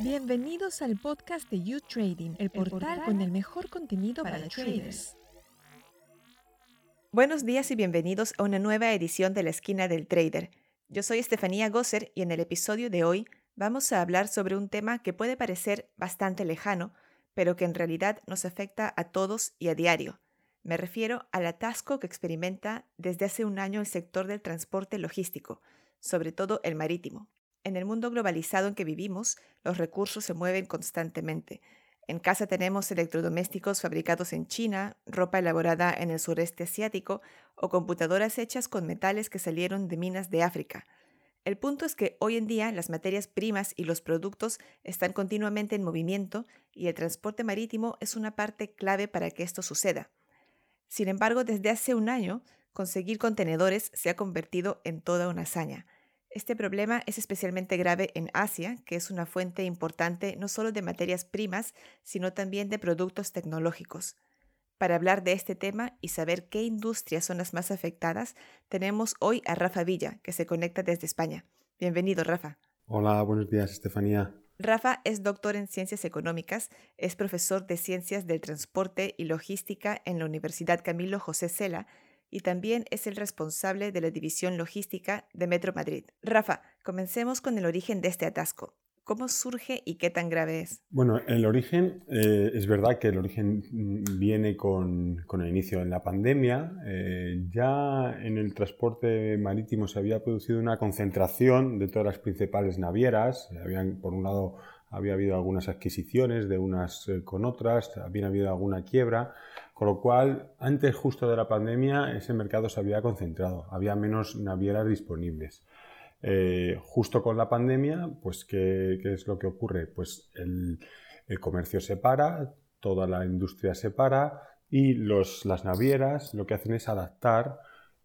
Bienvenidos al podcast de You Trading, el portal con el mejor contenido para, traders. Buenos días y bienvenidos a una nueva edición de la esquina del trader. Yo soy Estefanía Gosser y en el episodio de hoy vamos a hablar sobre un tema que puede parecer bastante lejano, pero que en realidad nos afecta a todos y a diario. Me refiero al atasco que experimenta desde hace un año el sector del transporte logístico, sobre todo el marítimo. En el mundo globalizado en que vivimos, los recursos se mueven constantemente. En casa tenemos electrodomésticos fabricados en China, ropa elaborada en el sureste asiático o computadoras hechas con metales que salieron de minas de África. El punto es que hoy en día las materias primas y los productos están continuamente en movimiento y el transporte marítimo es una parte clave para que esto suceda. Sin embargo, desde hace un año, conseguir contenedores se ha convertido en toda una hazaña. Este problema es especialmente grave en Asia, que es una fuente importante no solo de materias primas, sino también de productos tecnológicos. Para hablar de este tema y saber qué industrias son las más afectadas, tenemos hoy a Rafa Villa, que se conecta desde España. Bienvenido, Rafa. Hola, buenos días, Estefanía. Rafa es doctor en ciencias económicas, es profesor de ciencias del transporte y logística en la Universidad Camilo José Cela y también es el responsable de la división logística de Metro Madrid. Rafa, comencemos con el origen de este atasco. ¿Cómo surge y qué tan grave es? Bueno, el origen, eh, es verdad que el origen mm, viene con, el inicio en la pandemia. Eh, ya en el transporte marítimo se había producido una concentración de todas las principales navieras. Habían, por un lado, había habido algunas adquisiciones de unas eh, con otras, había habido alguna quiebra. Con lo cual, antes justo de la pandemia, ese mercado se había concentrado, había menos navieras disponibles. Eh, justo con la pandemia, pues, ¿qué, es lo que ocurre? Pues el, comercio se para, toda la industria se para y las navieras lo que hacen es adaptar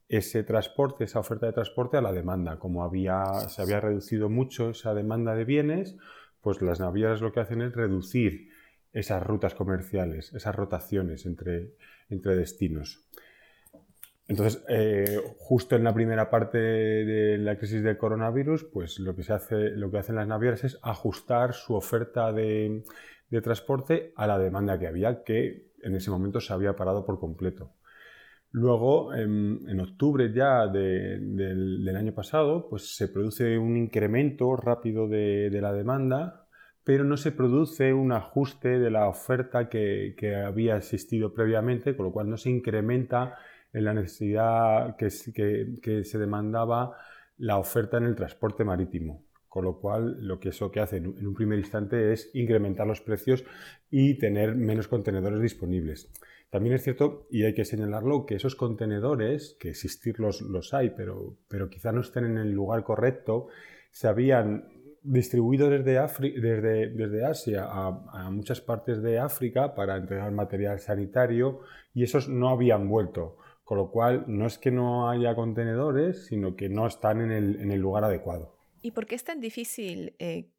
ese transporte, esa oferta de transporte a la demanda. Como se había reducido mucho esa demanda de bienes, pues las navieras lo que hacen es reducir esas rutas comerciales, esas rotaciones entre, entre destinos. Entonces, eh, justo en la primera parte de la crisis del coronavirus, pues lo que, se hace, lo que hacen las navieras es ajustar su oferta de, transporte a la demanda que había, que en ese momento se había parado por completo. Luego, en, octubre ya del, año pasado, pues se produce un incremento rápido de, de la demanda pero no se produce un ajuste de la oferta que, había existido previamente, con lo cual no se incrementa en la necesidad que, se demandaba la oferta en el transporte marítimo. Con lo cual, lo que eso que hace en un primer instante es incrementar los precios y tener menos contenedores disponibles. También es cierto, y hay que señalarlo, que esos contenedores, que existirlos los hay, pero, pero quizá no estén en el lugar correcto, se habían distribuido desde, desde, desde Asia a, muchas partes de África para entregar material sanitario y esos no habían vuelto. Con lo cual, no es que no haya contenedores, sino que no están en el, en el lugar adecuado. ¿Y por qué es tan difícil eh,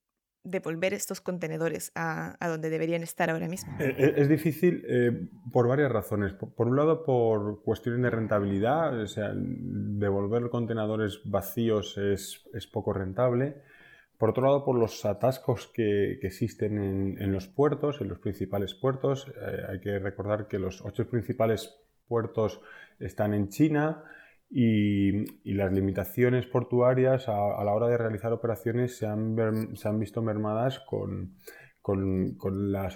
devolver estos contenedores a, a, donde deberían estar ahora mismo? Eh, eh, es difícil por varias razones. Por, un lado, por cuestiones de rentabilidad, o sea, devolver contenedores vacíos es, es poco rentable. Por otro lado, por los atascos que, existen en, los puertos, en los principales puertos. Eh, hay que recordar que los ocho principales puertos están en China y, las limitaciones portuarias a, la hora de realizar operaciones se han, se han visto mermadas con, con, con, las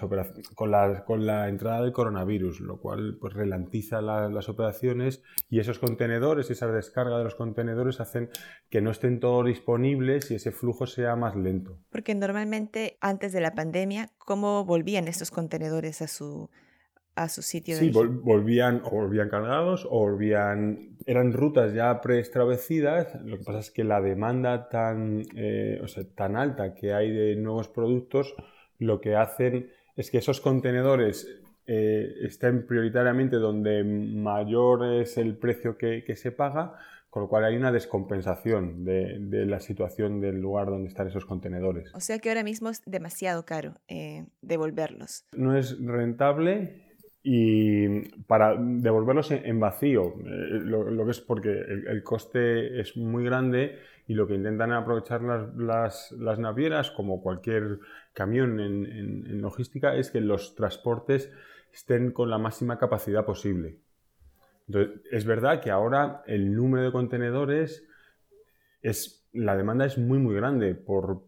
con, la, con la entrada del coronavirus, lo cual pues, relantiza las operaciones y esos contenedores, esa descarga de los contenedores hacen que no estén todos disponibles y ese flujo sea más lento. Porque normalmente antes de la pandemia, ¿cómo volvían estos contenedores a su, a su sitio sí, volvían o volvían cargados o volvían... Eran rutas ya preestablecidas, lo que pasa es que la demanda tan, eh, o sea, tan alta que hay de nuevos productos lo que hacen es que esos contenedores eh, estén prioritariamente donde mayor es el precio que, se paga, con lo cual hay una descompensación de, la situación del lugar donde están esos contenedores. O sea que ahora mismo es demasiado caro eh, devolverlos. No es rentable y para devolverlos en vacío, eh, lo, que es porque el, coste es muy grande y lo que intentan aprovechar las, las, navieras, como cualquier camión en, logística, es que los transportes estén con la máxima capacidad posible. Entonces, es verdad que ahora el número de contenedores es la demanda es muy muy grande por,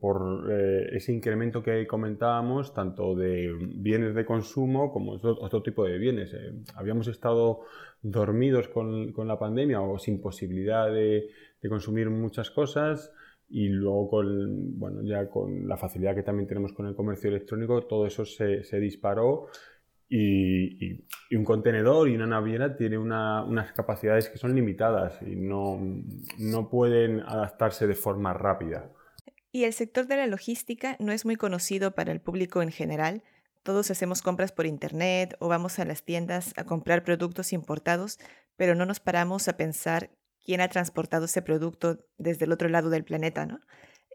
eh, ese incremento que comentábamos, tanto de bienes de consumo como otro, tipo de bienes. Eh, habíamos estado dormidos con, la pandemia o sin posibilidad de, consumir muchas cosas y luego con, bueno, ya con la facilidad que también tenemos con el comercio electrónico, todo eso se, se disparó y, un contenedor y una naviera tiene unas capacidades que son limitadas y no, no pueden adaptarse de forma rápida. Y el sector de la logística no es muy conocido para el público en general. Todos hacemos compras por internet o vamos a las tiendas a comprar productos importados, pero no nos paramos a pensar quién ha transportado ese producto desde el otro lado del planeta, ¿no?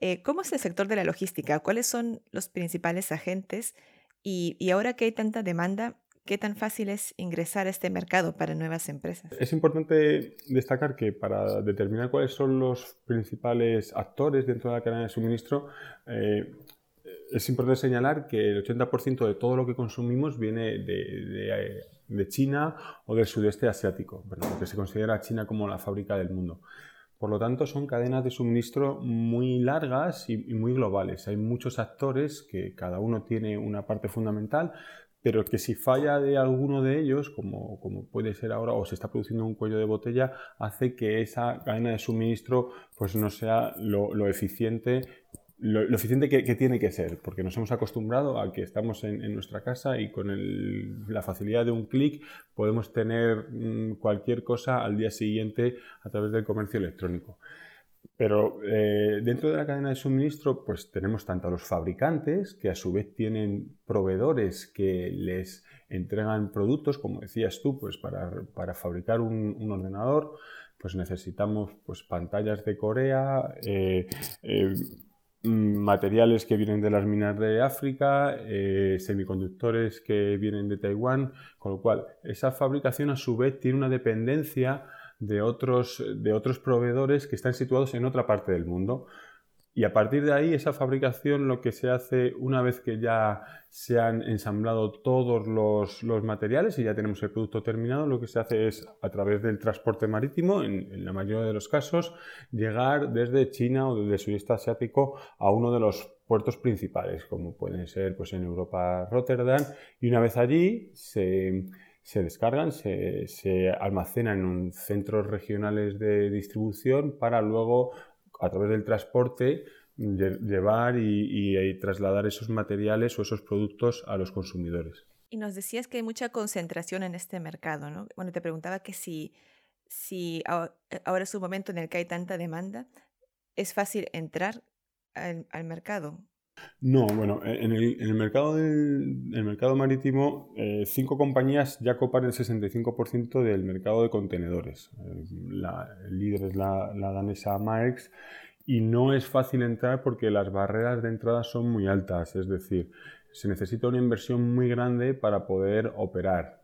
Eh, ¿Cómo es el sector de la logística? ¿Cuáles son los principales agentes y, ahora que hay tanta demanda, ¿qué tan fácil es ingresar a este mercado para nuevas empresas? Es importante destacar que para determinar cuáles son los principales actores dentro de la cadena de suministro, eh, es importante señalar que el 80% de todo lo que consumimos viene de, de, China o del sudeste asiático, porque se considera China como la fábrica del mundo. Por lo tanto, son cadenas de suministro muy largas y, muy globales. Hay muchos actores que cada uno tiene una parte fundamental, pero que si falla de alguno de ellos, como, puede ser ahora, o se está produciendo un cuello de botella, hace que esa cadena de suministro pues, no sea lo eficiente lo, eficiente que, tiene que ser, porque nos hemos acostumbrado a que estamos en, nuestra casa y con la facilidad de un clic podemos tener mm, cualquier cosa al día siguiente a través del comercio electrónico. Pero eh, dentro de la cadena de suministro, pues tenemos tanto a los fabricantes, que a su vez tienen proveedores que les entregan productos, como decías tú, pues para, fabricar un, ordenador, pues necesitamos pues, pantallas de Corea, eh, eh, materiales que vienen de las minas de África, eh, semiconductores que vienen de Taiwán, con lo cual esa fabricación a su vez tiene una dependencia de otros, de otros proveedores que están situados en otra parte del mundo. Y a partir de ahí, esa fabricación lo que se hace una vez que ya se han ensamblado todos los, materiales y ya tenemos el producto terminado, lo que se hace es a través del transporte marítimo, en, la mayoría de los casos, llegar desde China o desde el sudeste asiático a uno de los puertos principales, como pueden ser pues, en Europa Rotterdam, y una vez allí se descargan, se, se, almacenan en centros regionales de distribución para luego a través del transporte llevar y, trasladar esos materiales o esos productos a los consumidores. Y nos decías que hay mucha concentración en este mercado, ¿no? Bueno, te preguntaba que si, si ahora es un momento en el que hay tanta demanda, ¿es fácil entrar al, mercado? No, bueno, en el, mercado, del, mercado marítimo, eh, cinco compañías ya copan el 65% del mercado de contenedores. Eh, la, el líder es la, danesa Maersk y no es fácil entrar porque las barreras de entrada son muy altas, es decir, se necesita una inversión muy grande para poder operar.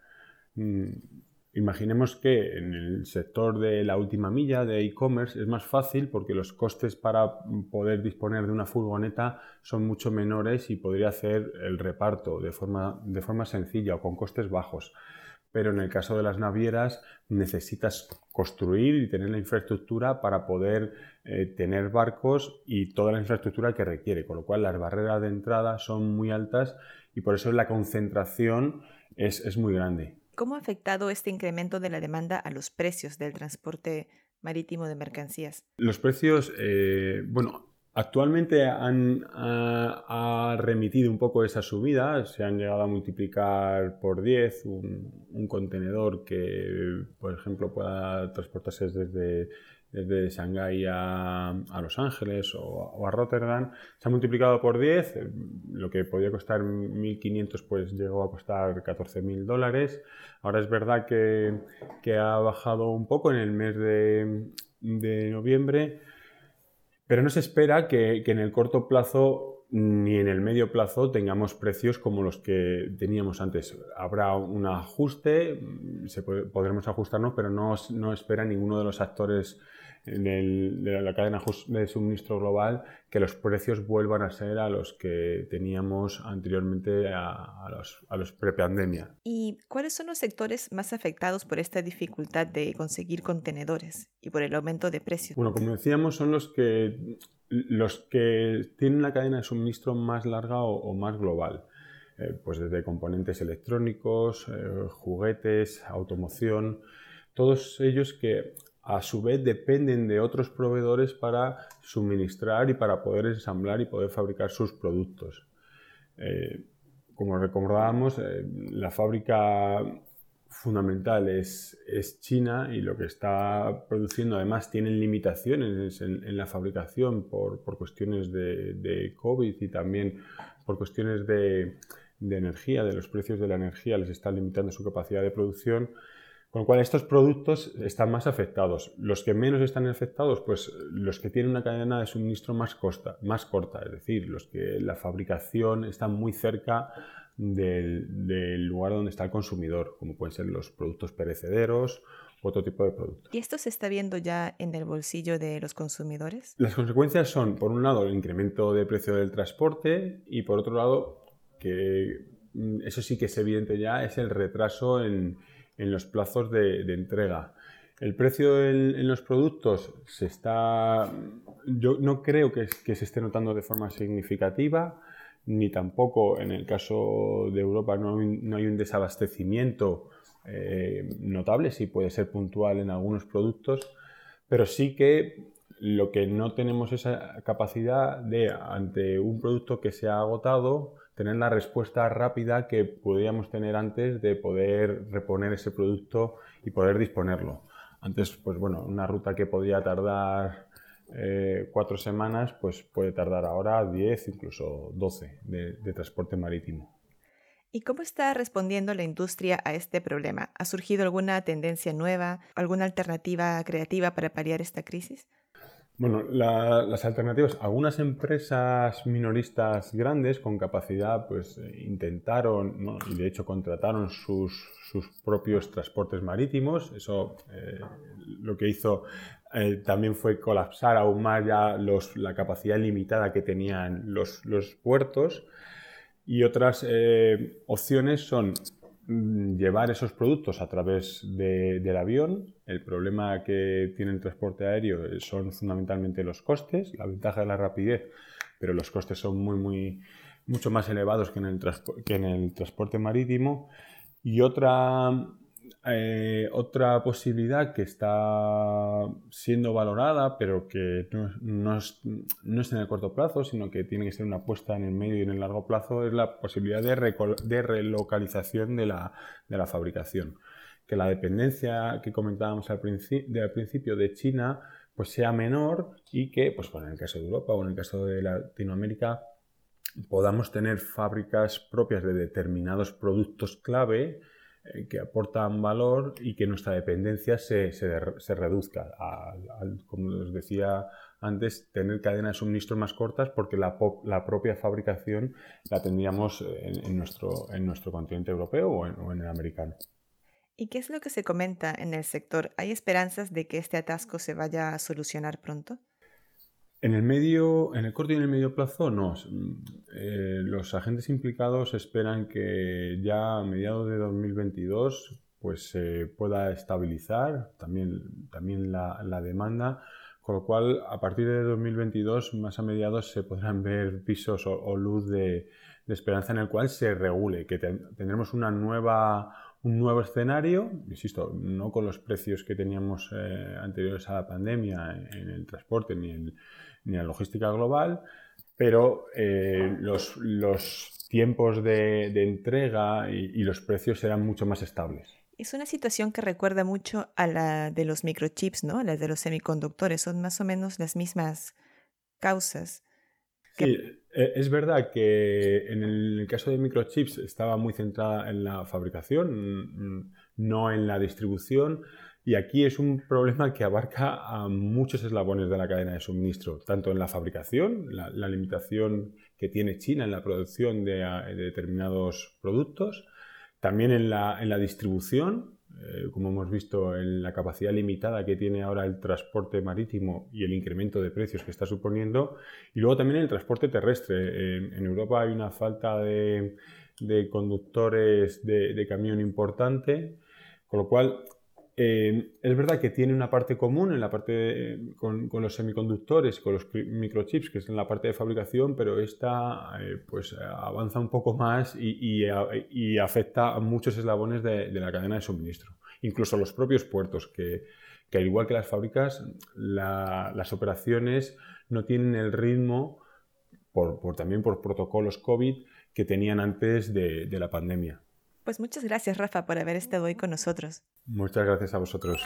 Mm, imaginemos que en el sector de la última milla de e-commerce es más fácil porque los costes para poder disponer de una furgoneta son mucho menores y podría hacer el reparto de forma, de forma sencilla o con costes bajos pero en el caso de las navieras necesitas construir y tener la infraestructura para poder eh, tener barcos y toda la infraestructura que requiere, con lo cual las barreras de entrada son muy altas y por eso la concentración es, muy grande. ¿Cómo ha afectado este incremento de la demanda a los precios del transporte marítimo de mercancías? Los precios, eh, bueno, Actualmente han ha, remitido un poco esa subida, se han llegado a multiplicar por 10 un, contenedor que, por ejemplo, pueda transportarse desde, desde Shanghái a, Los Ángeles o, a Rotterdam. Se ha multiplicado por 10, lo que podía costar 1.500 pues llegó a costar 14.000 dólares. Ahora es verdad que, ha bajado un poco en el mes de, noviembre pero no se espera que, en el corto plazo ni en el medio plazo tengamos precios como los que teníamos antes. Habrá un ajuste, podremos ajustarnos, pero no, no espera ninguno de los actores en de la cadena de suministro global que los precios vuelvan a ser a los que teníamos anteriormente a, los, a los prepandemia. ¿Y cuáles son los sectores más afectados por esta dificultad de conseguir contenedores y por el aumento de precios? Bueno, como decíamos, son los que, los que tienen la cadena de suministro más larga o, más global. Eh, pues desde componentes electrónicos, eh, juguetes, automoción, todos ellos que a su vez dependen de otros proveedores para suministrar y para poder ensamblar y poder fabricar sus productos. Eh, como recordábamos, eh, la fábrica fundamental es, China y lo que está produciendo además tienen limitaciones en, la fabricación por, cuestiones de, COVID y también por cuestiones de, de energía, de los precios de la energía, les está limitando su capacidad de producción. Con lo cual estos productos están más afectados. Los que menos están afectados, pues los que tienen una cadena de suministro más, más corta, es decir, los que la fabricación está muy cerca del, lugar donde está el consumidor, como pueden ser los productos perecederos u otro tipo de productos. ¿Y esto se está viendo ya en el bolsillo de los consumidores? Las consecuencias son, por un lado, el incremento de precio del transporte y por otro lado, que mm, eso sí que es evidente ya, es el retraso en en los plazos de, entrega. El precio en, los productos se está, yo no creo que, se esté notando de forma significativa, ni tampoco en el caso de Europa no, hay un desabastecimiento eh, notable, sí puede ser puntual en algunos productos, pero sí que lo que no tenemos esa capacidad de, ante un producto que se ha agotado, tener la respuesta rápida que podíamos tener antes de poder reponer ese producto y poder disponerlo. Antes, pues bueno, una ruta que podía tardar eh, cuatro semanas, pues puede tardar ahora 10, incluso 12 de, transporte marítimo. ¿Y cómo está respondiendo la industria a este problema? ¿Ha surgido alguna tendencia nueva, alguna alternativa creativa para paliar esta crisis? Bueno, las alternativas, algunas empresas minoristas grandes con capacidad, pues eh, intentaron y de hecho contrataron sus, propios transportes marítimos. Eso eh, lo que hizo eh, también fue colapsar aún más ya la capacidad limitada que tenían los, puertos. Y otras opciones son llevar esos productos a través del avión. El problema que tiene el transporte aéreo son fundamentalmente los costes, la ventaja de la rapidez, pero los costes son muy, muy, mucho más elevados que en el, que en el transporte marítimo. Y otra eh, otra posibilidad que está siendo valorada, pero que no, es, en el corto plazo, sino que tiene que ser una apuesta en el medio y en el largo plazo, es la posibilidad de, relocalización de la, fabricación. Que la dependencia que comentábamos al, principio de China pues sea menor y que, pues en el caso de Europa o en el caso de Latinoamérica, podamos tener fábricas propias de determinados productos clave eh, que aportan valor y que nuestra dependencia se, se, reduzca. como os decía antes, tener cadenas de suministro más cortas porque la, la propia fabricación la tendríamos en, nuestro, en nuestro continente europeo o en, o en el americano. ¿Y qué es lo que se comenta en el sector? ¿Hay esperanzas de que este atasco se vaya a solucionar pronto? En el medio, en el corto y en el medio plazo, no. Eh, los agentes implicados esperan que ya a mediados de 2022 pues se pueda estabilizar también, también la, demanda, con lo cual a partir de 2022 más a mediados se podrán ver pisos o, luz de, esperanza en el cual se regule, que tendremos una nueva, un nuevo escenario, insisto, no con los precios que teníamos eh, anteriores a la pandemia en, el transporte ni en la logística global, pero eh, los, tiempos de, entrega y, los precios serán mucho más estables. Es una situación que recuerda mucho a la de los microchips, ¿no? La de los semiconductores. Son más o menos las mismas causas. E, es verdad que en el caso de microchips estaba muy centrada en la fabricación, no en la distribución. Y aquí es un problema que abarca a muchos eslabones de la cadena de suministro, tanto en la fabricación, la, limitación que tiene China en la producción de, determinados productos, también en la, en la distribución, eh, como hemos visto en la capacidad limitada que tiene ahora el transporte marítimo y el incremento de precios que está suponiendo, y luego también el transporte terrestre. en Europa hay una falta de, conductores de, camión importante, con lo cual eh, es verdad que tiene una parte común en la parte con, los semiconductores, con los microchips, que es en la parte de fabricación, pero esta eh, pues avanza un poco más y, afecta a muchos eslabones de, la cadena de suministro. Incluso los propios puertos, que, al igual que las fábricas, las operaciones no tienen el ritmo, por, también por protocolos COVID, que tenían antes de la pandemia. Pues muchas gracias, Rafa, por haber estado hoy con nosotros. Muchas gracias a vosotros.